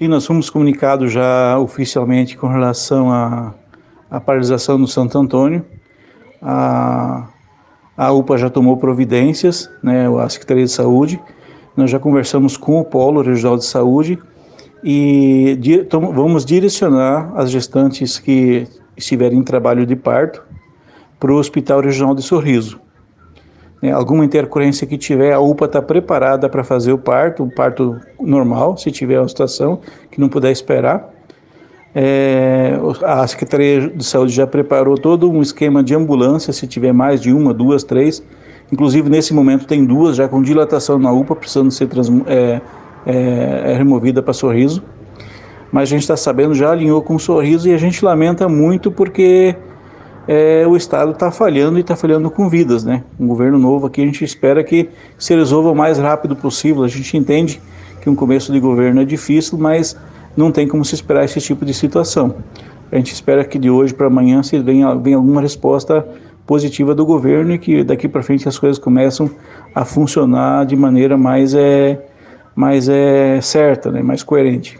Sim, nós fomos comunicados já oficialmente com relação à, à paralisação do Santo Antônio. A, a UPA já tomou providências, né, a Secretaria de Saúde. Nós já conversamos com o Polo Regional de Saúde e di, tom, vamos direcionar as gestantes que estiverem em trabalho de parto para o Hospital Regional de Sorriso. É, alguma intercorrência que tiver, a UPA está preparada para fazer o parto, o parto normal, se tiver uma situação que não puder esperar. É, a Secretaria de Saúde já preparou todo um esquema de ambulância, se tiver mais de uma, duas, três. Inclusive, nesse momento, tem duas já com dilatação na UPA, precisando ser é, é, é removida para sorriso. Mas a gente está sabendo, já alinhou com sorriso e a gente lamenta muito porque é, o Estado está falhando e está falhando com vidas, né? Um governo novo aqui, a gente espera que se resolva o mais rápido possível. A gente entende que um começo de governo é difícil, mas não tem como se esperar esse tipo de situação. A gente espera que de hoje para amanhã se venha, venha alguma resposta positiva do governo e que daqui para frente as coisas começam a funcionar de maneira mais é mais é certa, né, mais coerente.